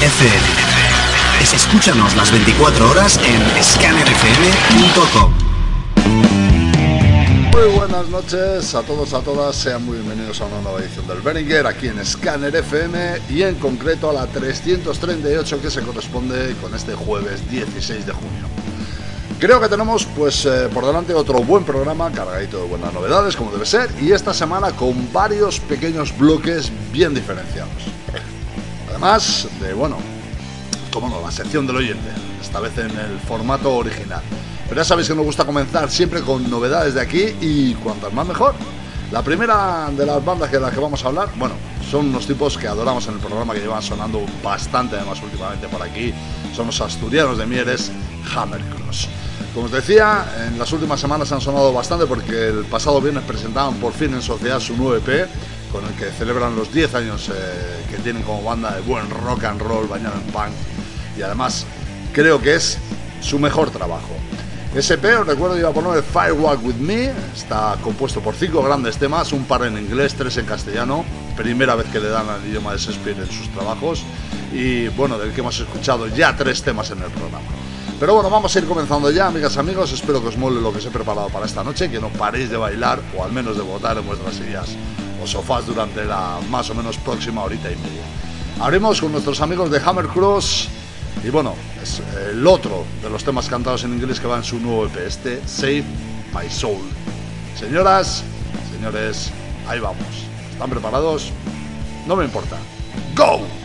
FM. Es- Escúchanos las 24 horas en scannerfm.com. Muy buenas noches a todos, a todas, sean muy bienvenidos a una nueva edición del Beringer aquí en Scanner FM y en concreto a la 338 que se corresponde con este jueves 16 de junio. Creo que tenemos pues eh, por delante otro buen programa cargadito de buenas novedades como debe ser y esta semana con varios pequeños bloques bien diferenciados. Además de, bueno, como no, la sección del oyente, esta vez en el formato original. Pero ya sabéis que nos gusta comenzar siempre con novedades de aquí y cuantas más mejor. La primera de las bandas de las que vamos a hablar, bueno, son unos tipos que adoramos en el programa que llevan sonando bastante además últimamente por aquí. Son los asturianos de Mieres, Hammercross. Como os decía, en las últimas semanas han sonado bastante porque el pasado viernes presentaban por fin en sociedad su nuevo EP con el que celebran los 10 años eh, que tienen como banda de buen rock and roll bañado en punk. Y además creo que es su mejor trabajo. SP, os recuerdo, iba a poner Firewalk With Me, está compuesto por cinco grandes temas, un par en inglés, tres en castellano, primera vez que le dan al idioma de Shakespeare en sus trabajos. Y bueno, del que hemos escuchado ya tres temas en el programa. Pero bueno, vamos a ir comenzando ya, amigas amigos, espero que os mole lo que os he preparado para esta noche, que no paréis de bailar o al menos de votar en vuestras sillas o sofás durante la más o menos próxima horita y media. Abrimos con nuestros amigos de Hammer Cross y bueno, es el otro de los temas cantados en inglés que va en su nuevo EP, este Save My Soul. Señoras, señores, ahí vamos. ¿Están preparados? No me importa. ¡Go!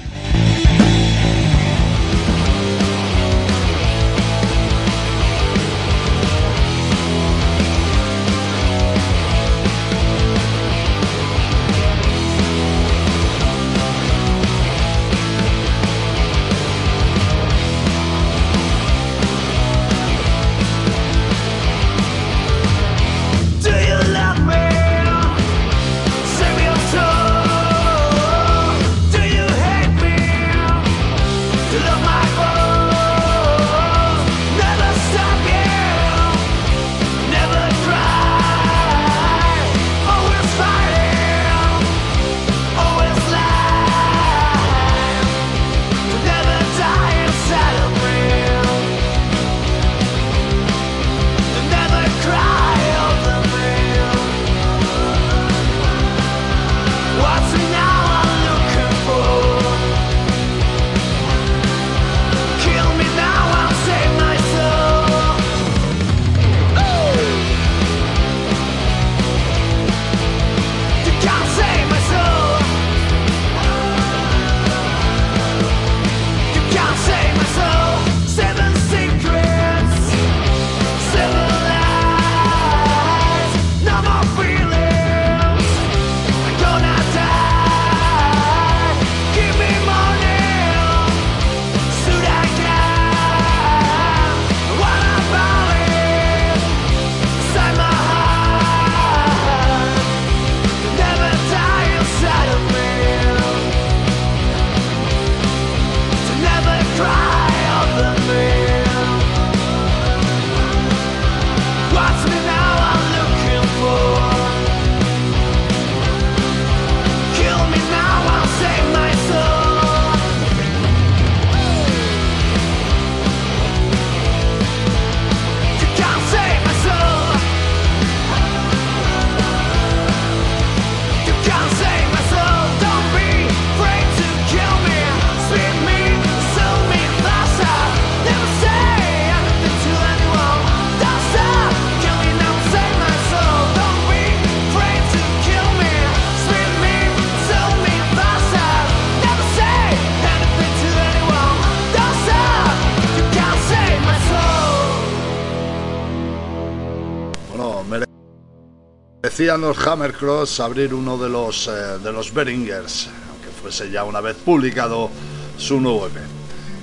Merecían los Hammercross abrir uno de los, eh, de los Beringers, aunque fuese ya una vez publicado su nuevo EP.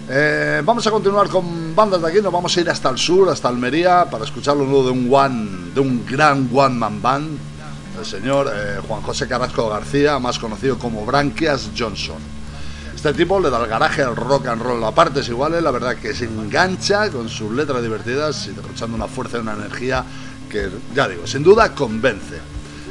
Eh, vamos a continuar con bandas de aquí, nos vamos a ir hasta el sur, hasta Almería, para escuchar lo de un one, de un gran one man band, el señor eh, Juan José Carrasco García, más conocido como Branquias Johnson. Este tipo le da el garaje al rock and roll a partes iguales, la verdad que se engancha con sus letras divertidas y derrochando una fuerza y una energía que, ya digo, sin duda convence.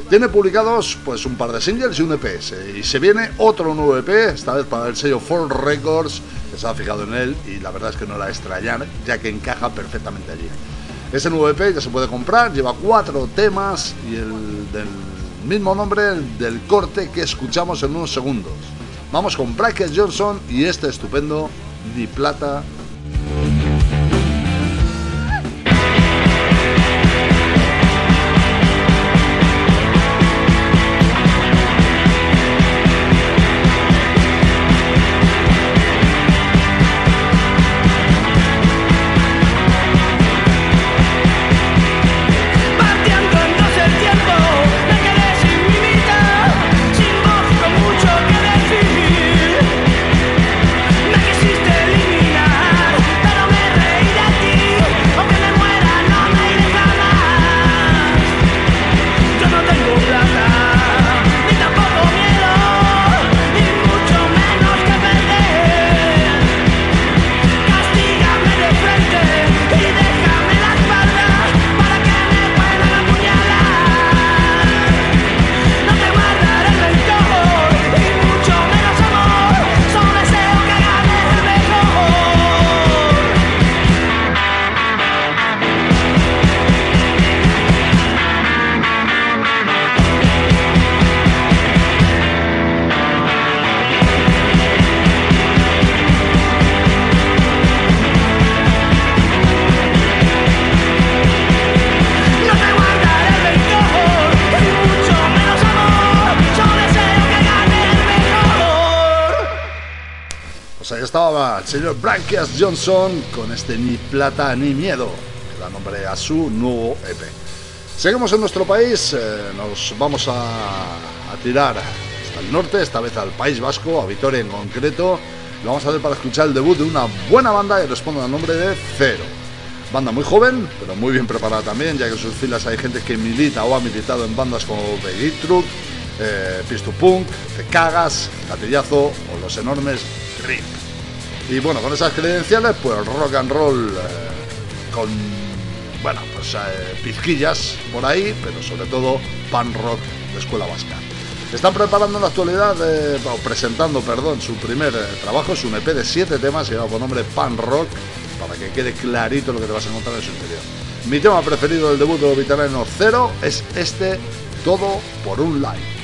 Tiene publicados pues un par de singles y un EPS y se viene otro nuevo EP, esta vez para el sello Four Records, que se ha fijado en él y la verdad es que no la extrañar, ya que encaja perfectamente allí. Ese nuevo EP ya se puede comprar, lleva cuatro temas y el del mismo nombre del corte que escuchamos en unos segundos. Vamos con Brackett Johnson y este estupendo Di Plata estaba el señor Branquias Johnson con este Ni Plata ni Miedo, que da nombre a su nuevo EP. Seguimos en nuestro país, eh, nos vamos a, tirar hasta el norte, esta vez al País Vasco, a Vitoria en concreto. Lo vamos a hacer para escuchar el debut de una buena banda que responde al nombre de Cero. Banda muy joven, pero muy bien preparada también, ya que en sus filas hay gente que milita o ha militado en bandas como Begit Truck, eh, Punk, Te Cagas, Gatillazo o los enormes Rip. Y bueno, con esas credenciales, pues rock and roll eh, con, bueno, pues eh, pizquillas por ahí, pero sobre todo pan rock de escuela vasca. Están preparando en la actualidad, eh, o presentando, perdón, su primer trabajo, es un EP de siete temas lleva por nombre Pan Rock, para que quede clarito lo que te vas a encontrar en su interior. Mi tema preferido del debut de Vitamino Cero es este, Todo por un like.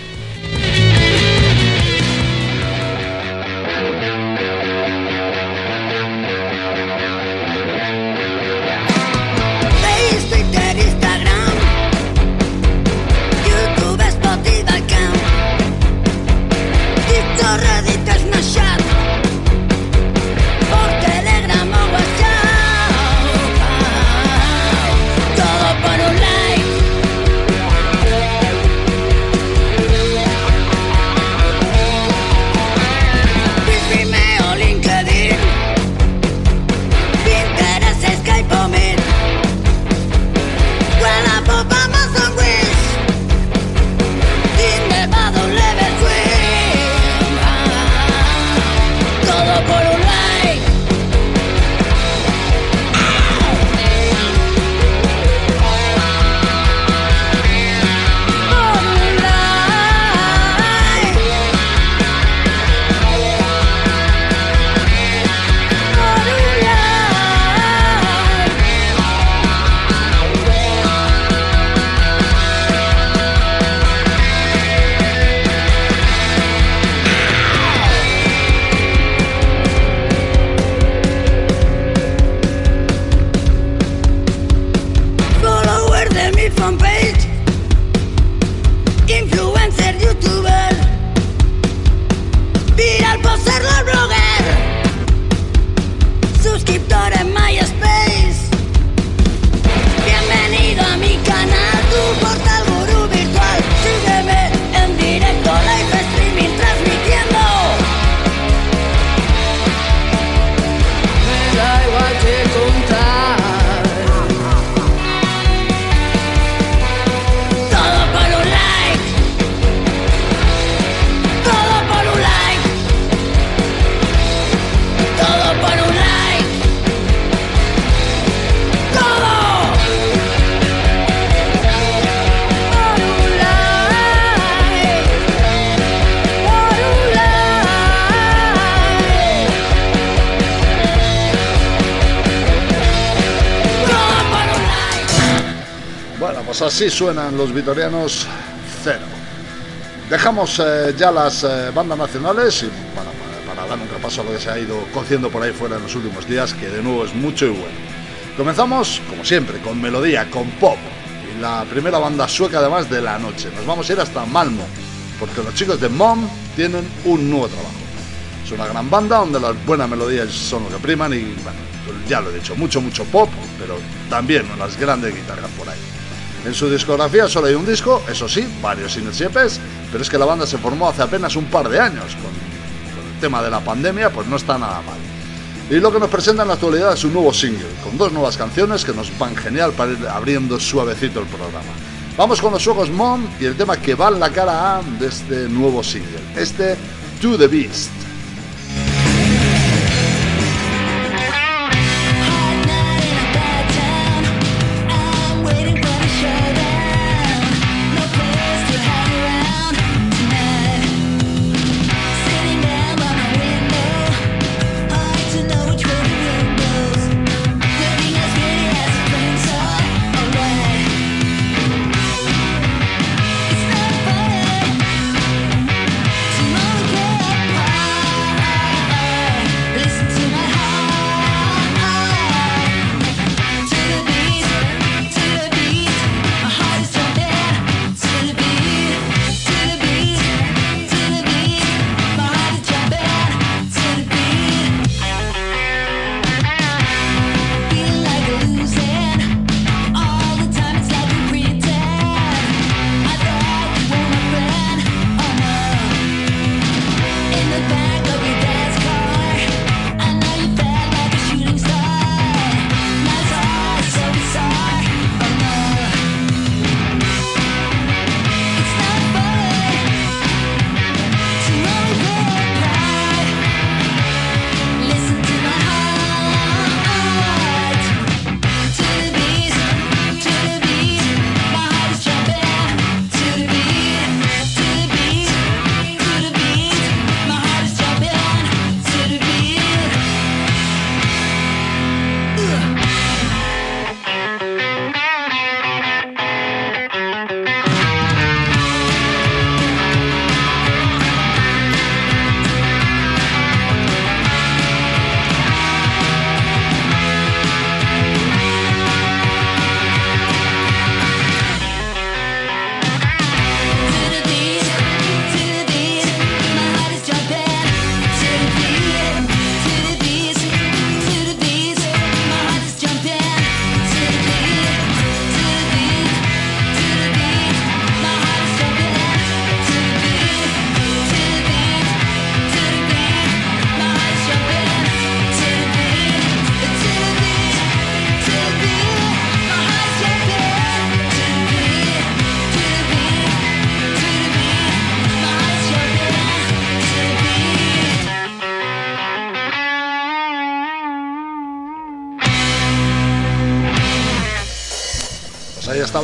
Así suenan los vitorianos cero. Dejamos eh, ya las eh, bandas nacionales y para, para, dar un repaso a lo que se ha ido cociendo por ahí fuera en los últimos días, que de nuevo es mucho y bueno. Comenzamos, como siempre, con melodía, con pop. Y la primera banda sueca además de la noche. Nos vamos a ir hasta Malmo, porque los chicos de Mom tienen un nuevo trabajo. Es una gran banda donde las buenas melodías son lo que priman y, bueno, ya lo he dicho, mucho, mucho pop, pero también unas grandes guitarras por ahí. En su discografía solo hay un disco, eso sí, varios singles y EPs, pero es que la banda se formó hace apenas un par de años. Con, con el tema de la pandemia, pues no está nada mal. Y lo que nos presenta en la actualidad es un nuevo single, con dos nuevas canciones que nos van genial para ir abriendo suavecito el programa. Vamos con los suegos Mom y el tema que va en la cara A de este nuevo single, este To The Beast.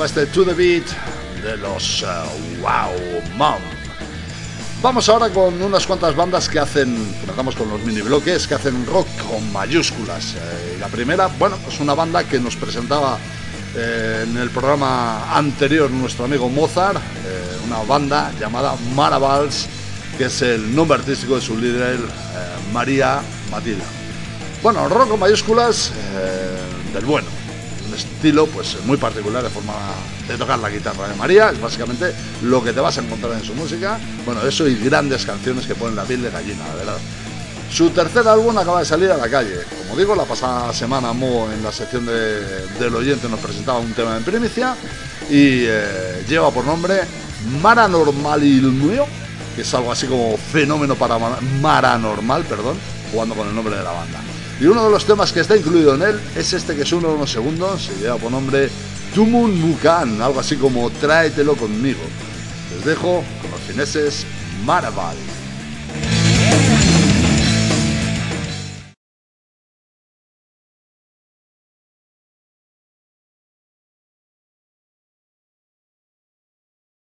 Este To The Beat de los uh, Wow Mom. Vamos ahora con unas cuantas bandas que hacen, comenzamos con los mini bloques, que hacen rock con mayúsculas. Eh, la primera, bueno, es una banda que nos presentaba eh, en el programa anterior nuestro amigo Mozart, eh, una banda llamada Maravals, que es el nombre artístico de su líder, María Matilda. Bueno, rock con mayúsculas del bueno estilo pues muy particular de forma de tocar la guitarra de María, es básicamente lo que te vas a encontrar en su música, bueno, eso y grandes canciones que ponen la piel de gallina, la verdad. Su tercer álbum acaba de salir a la calle. Como digo, la pasada semana Mo en la sección de, del oyente nos presentaba un tema en primicia y eh, lleva por nombre Maranormal Ilmio, que es algo así como fenómeno para Maranormal, perdón, jugando con el nombre de la banda. Y uno de los temas que está incluido en él es este que suena unos segundos, se lleva por nombre Tumun Mukan, algo así como Tráetelo conmigo. Les dejo con los fineses Maraval.